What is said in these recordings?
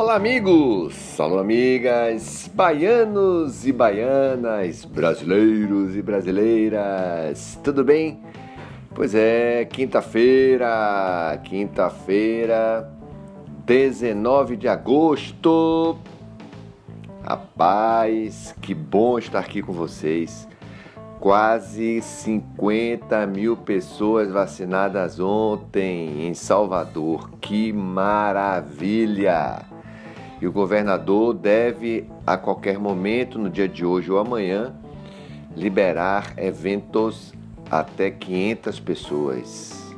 Olá, amigos! Alô, amigas! Baianos e baianas, brasileiros e brasileiras, tudo bem? Pois é, quinta-feira, quinta-feira, 19 de agosto. Rapaz, que bom estar aqui com vocês. Quase 50 mil pessoas vacinadas ontem em Salvador. Que maravilha! E o governador deve, a qualquer momento, no dia de hoje ou amanhã, liberar eventos até 500 pessoas.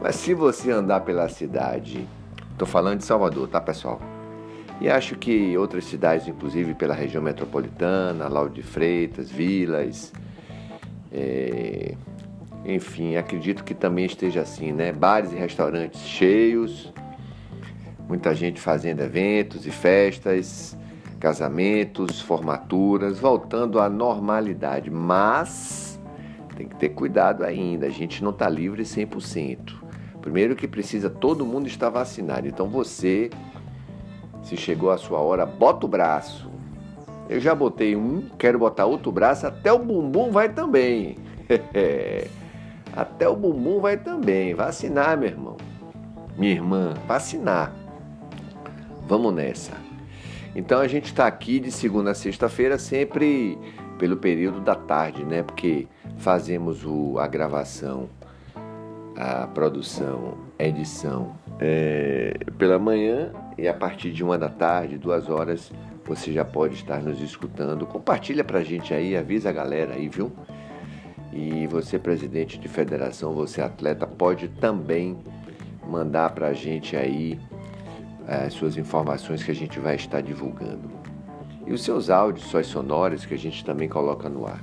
Mas se você andar pela cidade, estou falando de Salvador, tá pessoal? E acho que outras cidades, inclusive pela região metropolitana, Lauro de Freitas, Vilas, é, enfim, acredito que também esteja assim, né? Bares e restaurantes cheios, muita gente fazendo eventos e festas, casamentos, formaturas, voltando à normalidade. Mas tem que ter cuidado ainda, a gente não está livre 100%. Primeiro que precisa todo mundo estar vacinado. Então você, se chegou a sua hora, bota o braço eu já botei um, quero botar outro braço, até o bumbum vai também. até o bumbum vai também. Vacinar, meu irmão. Minha irmã, vacinar. Vamos nessa. Então a gente está aqui de segunda a sexta-feira, sempre pelo período da tarde, né? Porque fazemos o, a gravação, a produção, a edição é, pela manhã e a partir de uma da tarde, duas horas, você já pode estar nos escutando. Compartilha pra gente aí, avisa a galera aí, viu? E você, presidente de federação, você atleta, pode também mandar pra gente aí as suas informações que a gente vai estar divulgando. E os seus áudios, suas sonoras que a gente também coloca no ar.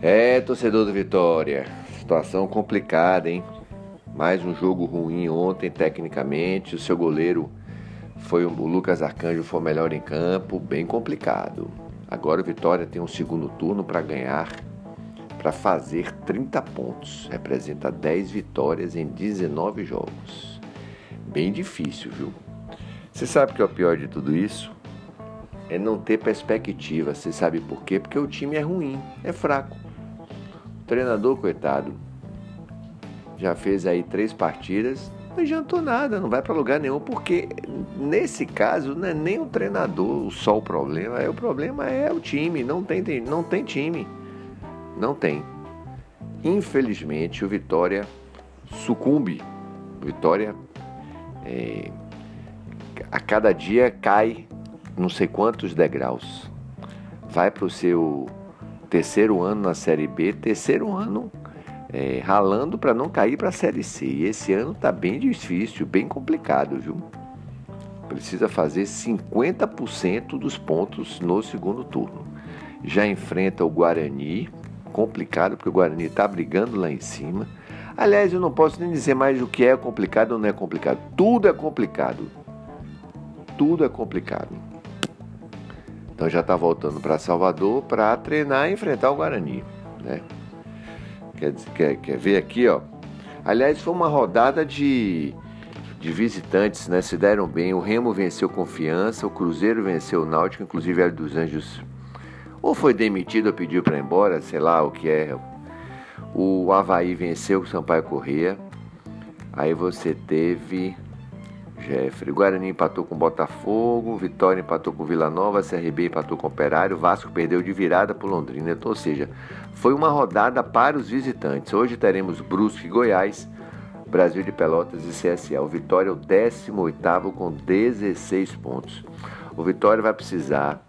É, torcedor do Vitória, situação complicada, hein? Mais um jogo ruim ontem, tecnicamente. O seu goleiro foi o Lucas Arcanjo foi o melhor em campo, bem complicado. Agora o Vitória tem um segundo turno para ganhar, para fazer 30 pontos. Representa 10 vitórias em 19 jogos. Bem difícil, viu? Você sabe que é o pior de tudo isso? É não ter perspectiva. Você sabe por quê? Porque o time é ruim, é fraco. O treinador, coitado, já fez aí três partidas, não adiantou nada, não vai para lugar nenhum, porque nesse caso não é nem o treinador só o problema, é o problema é o time, não tem, não tem time. Não tem. Infelizmente o Vitória sucumbe. Vitória é, a cada dia cai não sei quantos degraus. Vai para o seu terceiro ano na Série B, terceiro ano é, ralando para não cair para a Série C. E esse ano está bem difícil, bem complicado, viu? Precisa fazer 50% dos pontos no segundo turno. Já enfrenta o Guarani, complicado porque o Guarani está brigando lá em cima. Aliás, eu não posso nem dizer mais o que é complicado ou não é complicado. Tudo é complicado. Tudo é complicado. Então já está voltando para Salvador para treinar e enfrentar o Guarani, né? Quer, quer, quer ver aqui, ó? Aliás, foi uma rodada de, de visitantes, né? Se deram bem. O Remo venceu Confiança, o Cruzeiro venceu o Náutico, inclusive Hélio dos Anjos ou foi demitido ou pediu para ir embora, sei lá o que é. O Havaí venceu o Sampaio Corrêa. Aí você teve Jeffrey. Guarani empatou com Botafogo, Vitória empatou com Vila Nova, CRB empatou com Operário, Vasco perdeu de virada para Londrina. Então, ou seja, foi uma rodada para os visitantes. Hoje teremos Brusque e Goiás, Brasil de Pelotas e CSA. O Vitória é o 18 com 16 pontos. O Vitória vai precisar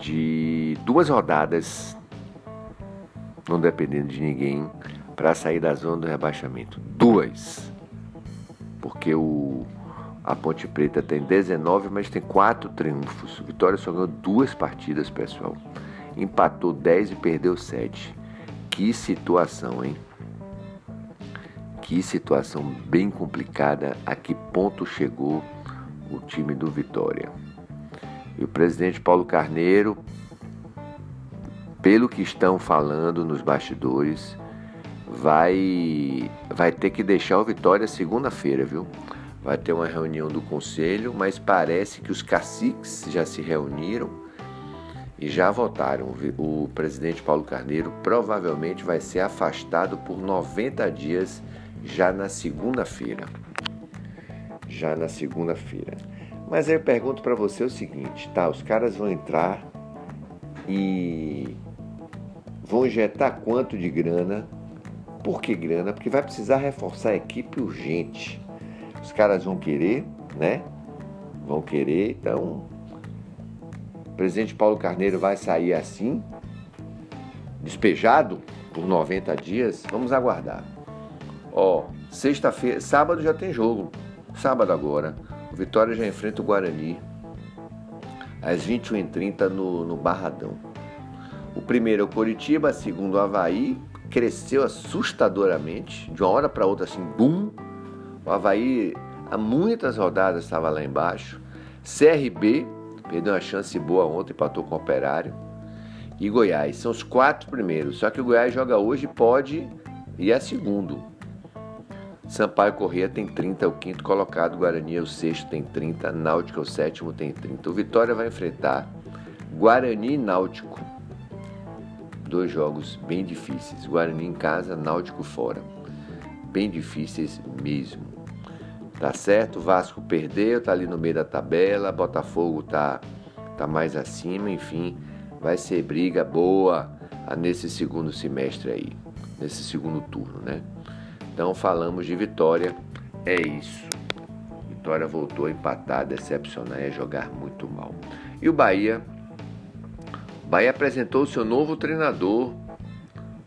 de duas rodadas, não dependendo de ninguém, para sair da zona do rebaixamento. Duas. Porque o a Ponte Preta tem 19, mas tem 4 triunfos. Vitória só ganhou duas partidas, pessoal. Empatou 10 e perdeu 7. Que situação, hein? Que situação bem complicada. A que ponto chegou o time do Vitória? E o presidente Paulo Carneiro, pelo que estão falando nos bastidores, vai vai ter que deixar o Vitória segunda-feira, viu? vai ter uma reunião do conselho, mas parece que os caciques já se reuniram e já votaram. O presidente Paulo Carneiro provavelmente vai ser afastado por 90 dias já na segunda-feira. Já na segunda-feira. Mas aí eu pergunto para você o seguinte, tá? Os caras vão entrar e vão injetar quanto de grana? Por que grana? Porque vai precisar reforçar a equipe urgente. Os caras vão querer, né? Vão querer, então o presidente Paulo Carneiro vai sair assim, despejado por 90 dias. Vamos aguardar. Ó, sexta-feira, sábado já tem jogo. Sábado agora, o Vitória já enfrenta o Guarani às 21h30 no, no Barradão. O primeiro é o Coritiba, segundo o Havaí, cresceu assustadoramente, de uma hora para outra assim, bum. O Havaí há muitas rodadas estava lá embaixo. CRB perdeu uma chance boa ontem, empatou com o Operário. E Goiás, são os quatro primeiros. Só que o Goiás joga hoje pode e é segundo. Sampaio Corrêa tem 30, é o quinto colocado. Guarani é o sexto, tem 30. Náutico é o sétimo, tem 30. O Vitória vai enfrentar Guarani e Náutico. Dois jogos bem difíceis. Guarani em casa, Náutico fora. Bem difíceis mesmo. Tá certo? Vasco perdeu, tá ali no meio da tabela. Botafogo tá, tá mais acima. Enfim, vai ser briga boa nesse segundo semestre aí. Nesse segundo turno, né? Então falamos de Vitória, é isso. Vitória voltou a empatar, decepcionar e a jogar muito mal. E o Bahia? Bahia apresentou o seu novo treinador.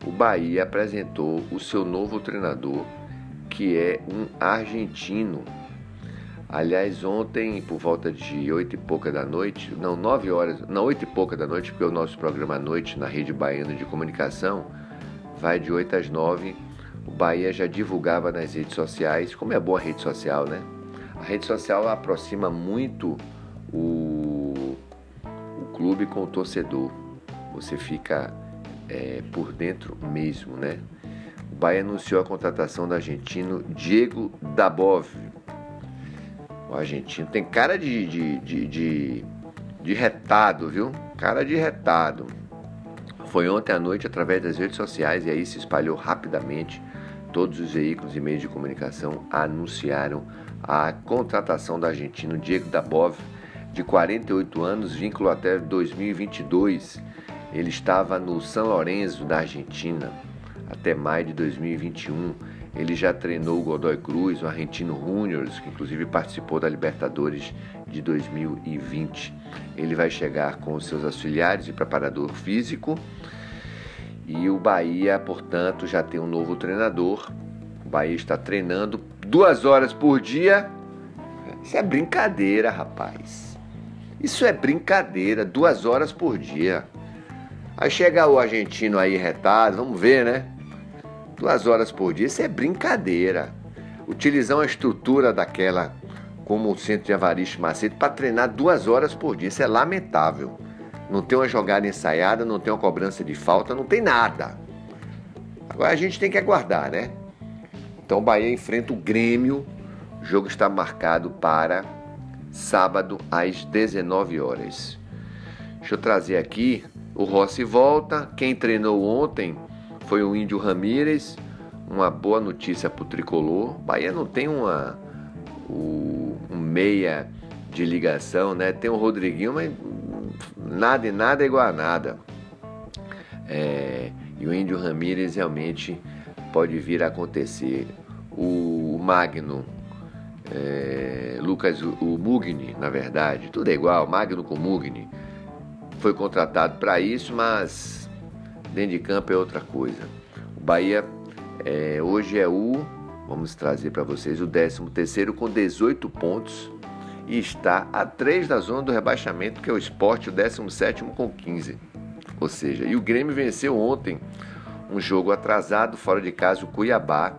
O Bahia apresentou o seu novo treinador, que é um argentino. Aliás, ontem, por volta de oito e pouca da noite, não, nove horas, não, oito e pouca da noite, porque o nosso programa à noite na Rede Baiana de Comunicação vai de oito às nove o Bahia já divulgava nas redes sociais, como é boa a rede social, né? A rede social aproxima muito o clube com o torcedor. Você fica é, por dentro mesmo, né? O Bahia anunciou a contratação do argentino Diego Dabov. O argentino tem cara de, de, de, de, de retado, viu? Cara de retado. Foi ontem à noite através das redes sociais e aí se espalhou rapidamente Todos os veículos e meios de comunicação anunciaram a contratação do argentino Diego Dabov, de 48 anos, vínculo até 2022. Ele estava no São Lourenço da Argentina até maio de 2021. Ele já treinou o Godoy Cruz, o Argentino Juniors, que inclusive participou da Libertadores de 2020. Ele vai chegar com os seus auxiliares e preparador físico e o Bahia, portanto, já tem um novo treinador. O Bahia está treinando duas horas por dia. Isso é brincadeira, rapaz. Isso é brincadeira, duas horas por dia. Aí chega o argentino aí retado, vamos ver, né? Duas horas por dia, isso é brincadeira. Utilizar uma estrutura daquela como o Centro de Avarista Macedo para treinar duas horas por dia, isso é lamentável não tem uma jogada ensaiada, não tem uma cobrança de falta, não tem nada. Agora a gente tem que aguardar, né? Então o Bahia enfrenta o Grêmio. O jogo está marcado para sábado às 19 horas. Deixa eu trazer aqui. O Rossi volta. Quem treinou ontem foi o Índio Ramírez. Uma boa notícia para o tricolor. Bahia não tem uma o, um meia de ligação, né? Tem o Rodriguinho, mas nada e nada é igual a nada. É, e o Índio Ramírez realmente pode vir a acontecer. O, Magno, é, Lucas, o Mugni, na verdade, tudo é igual, Magno com Mugni, foi contratado para isso, mas dentro de campo é outra coisa. O Bahia é, hoje é o, vamos trazer para vocês, o 13 terceiro com 18 pontos e está a 3 da zona do rebaixamento, que é o esporte, o 17 com 15. Ou seja, e o Grêmio venceu ontem um jogo atrasado fora de casa, o Cuiabá.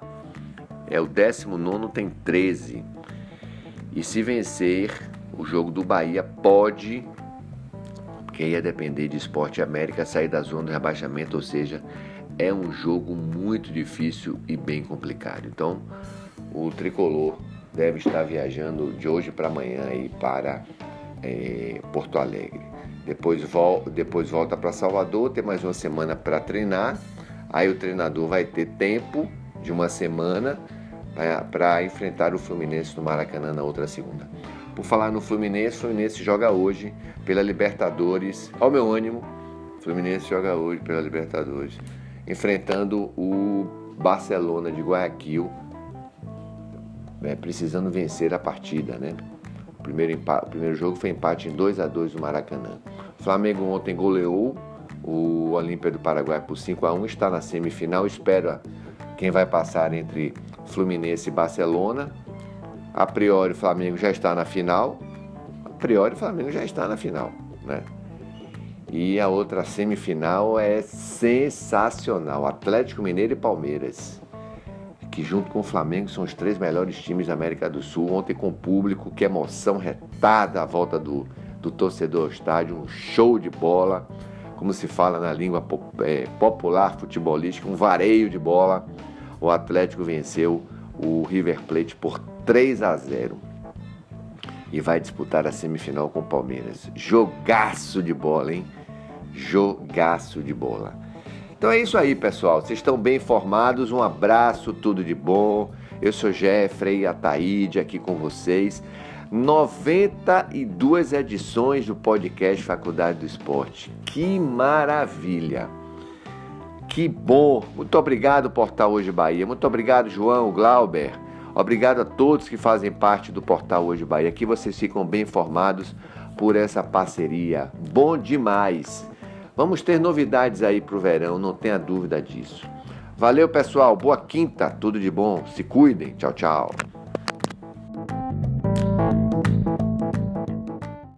É o 19, tem 13. E se vencer o jogo do Bahia, pode, porque ia depender de Esporte América, sair da zona do rebaixamento. Ou seja, é um jogo muito difícil e bem complicado. Então, o tricolor deve estar viajando de hoje para amanhã aí para é, Porto Alegre. Depois, vol depois volta para Salvador, tem mais uma semana para treinar. Aí o treinador vai ter tempo de uma semana para enfrentar o Fluminense no Maracanã na outra segunda. Por falar no Fluminense, o Fluminense joga hoje pela Libertadores. Olha o meu ânimo. O Fluminense joga hoje pela Libertadores, enfrentando o Barcelona de Guayaquil, né, precisando vencer a partida, né? O primeiro, o primeiro jogo foi empate em 2 a 2 no Maracanã. O Flamengo ontem goleou o Olímpia do Paraguai por 5 a 1 está na semifinal, espera quem vai passar entre Fluminense e Barcelona. A priori o Flamengo já está na final. A priori o Flamengo já está na final, né? E a outra semifinal é sensacional, Atlético Mineiro e Palmeiras, que junto com o Flamengo são os três melhores times da América do Sul. Ontem com o público, que emoção retada à volta do, do torcedor ao estádio, um show de bola como se fala na língua é, popular futebolística, um vareio de bola. O Atlético venceu o River Plate por 3 a 0 e vai disputar a semifinal com o Palmeiras. Jogaço de bola, hein? Jogaço de bola. Então é isso aí, pessoal. Vocês estão bem informados. Um abraço, tudo de bom. Eu sou Jeffrey Ataíde aqui com vocês. 92 edições do podcast Faculdade do Esporte. Que maravilha! Que bom! Muito obrigado, Portal Hoje Bahia. Muito obrigado, João, Glauber. Obrigado a todos que fazem parte do Portal Hoje Bahia. Aqui vocês ficam bem informados por essa parceria. Bom demais! Vamos ter novidades aí para o verão, não tenha dúvida disso. Valeu, pessoal. Boa quinta. Tudo de bom. Se cuidem. Tchau, tchau.